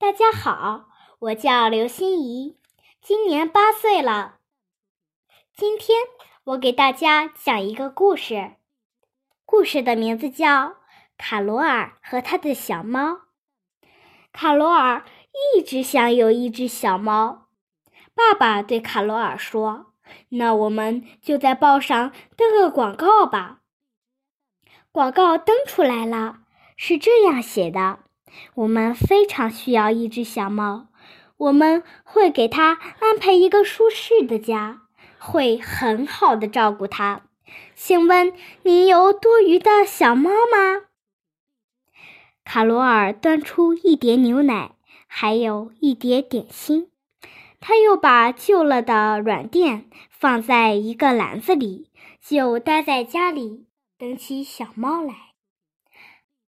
大家好，我叫刘欣怡，今年八岁了。今天我给大家讲一个故事，故事的名字叫《卡罗尔和他的小猫》。卡罗尔一直想有一只小猫。爸爸对卡罗尔说：“那我们就在报上登个广告吧。”广告登出来了，是这样写的。我们非常需要一只小猫，我们会给它安排一个舒适的家，会很好的照顾它。请问您有多余的小猫吗？卡罗尔端出一碟牛奶，还有一碟点心。他又把旧了的软垫放在一个篮子里，就待在家里等起小猫来。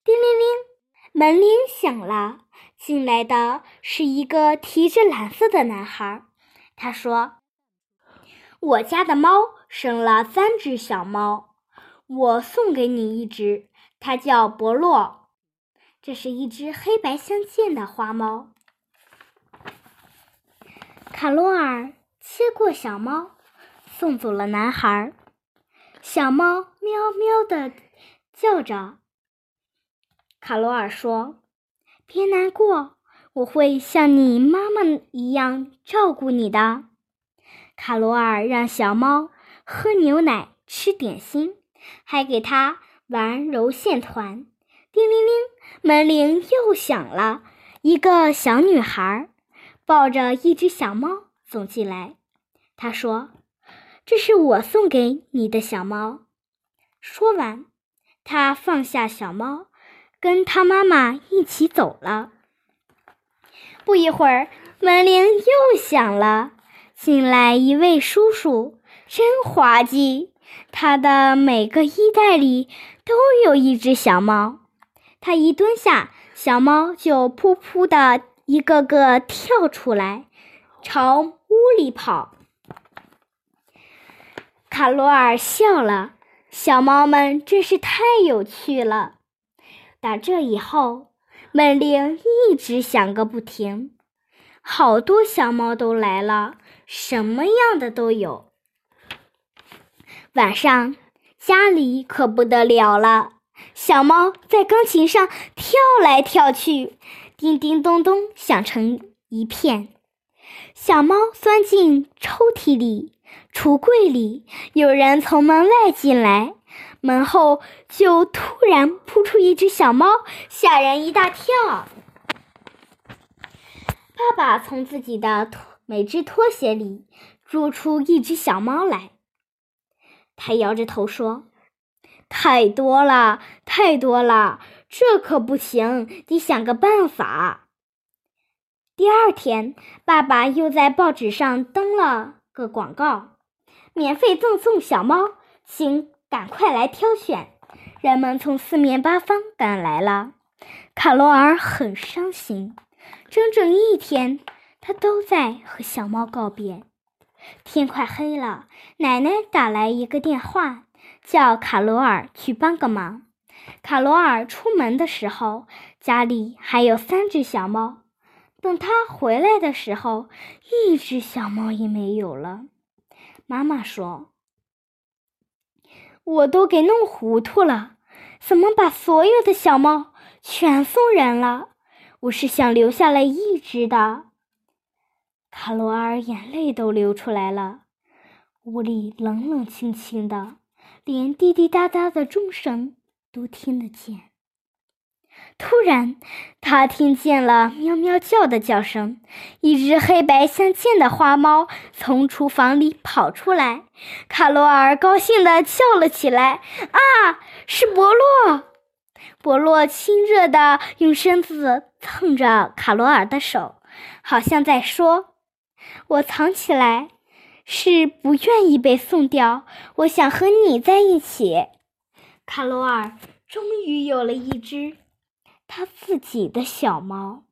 叮铃铃。门铃响了，进来的是一个提着蓝色的男孩。他说：“我家的猫生了三只小猫，我送给你一只，它叫伯洛。这是一只黑白相间的花猫。”卡罗尔接过小猫，送走了男孩。小猫喵喵的叫着。卡罗尔说：“别难过，我会像你妈妈一样照顾你的。”卡罗尔让小猫喝牛奶、吃点心，还给它玩揉线团。叮铃铃，门铃又响了。一个小女孩抱着一只小猫走进来，她说：“这是我送给你的小猫。”说完，她放下小猫。跟他妈妈一起走了。不一会儿，门铃又响了，进来一位叔叔，真滑稽。他的每个衣袋里都有一只小猫。他一蹲下，小猫就噗噗的一个个跳出来，朝屋里跑。卡罗尔笑了，小猫们真是太有趣了。打这以后，门铃一直响个不停，好多小猫都来了，什么样的都有。晚上家里可不得了了，小猫在钢琴上跳来跳去，叮叮咚咚响成一片。小猫钻进抽屉里、橱柜里，有人从门外进来。门后就突然扑出一只小猫，吓人一大跳。爸爸从自己的拖每只拖鞋里捉出一只小猫来，他摇着头说：“太多了，太多了，这可不行，得想个办法。”第二天，爸爸又在报纸上登了个广告：“免费赠送小猫，请。”赶快来挑选！人们从四面八方赶来了。卡罗尔很伤心，整整一天，他都在和小猫告别。天快黑了，奶奶打来一个电话，叫卡罗尔去帮个忙。卡罗尔出门的时候，家里还有三只小猫。等他回来的时候，一只小猫也没有了。妈妈说。我都给弄糊涂了，怎么把所有的小猫全送人了？我是想留下来一只的。卡罗尔眼泪都流出来了。屋里冷冷清清的，连滴滴答答的钟声都听得见。突然，他听见了喵喵叫的叫声。一只黑白相间的花猫从厨房里跑出来，卡罗尔高兴地叫了起来：“啊，是伯洛！”伯洛亲热地用身子蹭着卡罗尔的手，好像在说：“我藏起来是不愿意被送掉，我想和你在一起。”卡罗尔终于有了一只。他自己的小猫。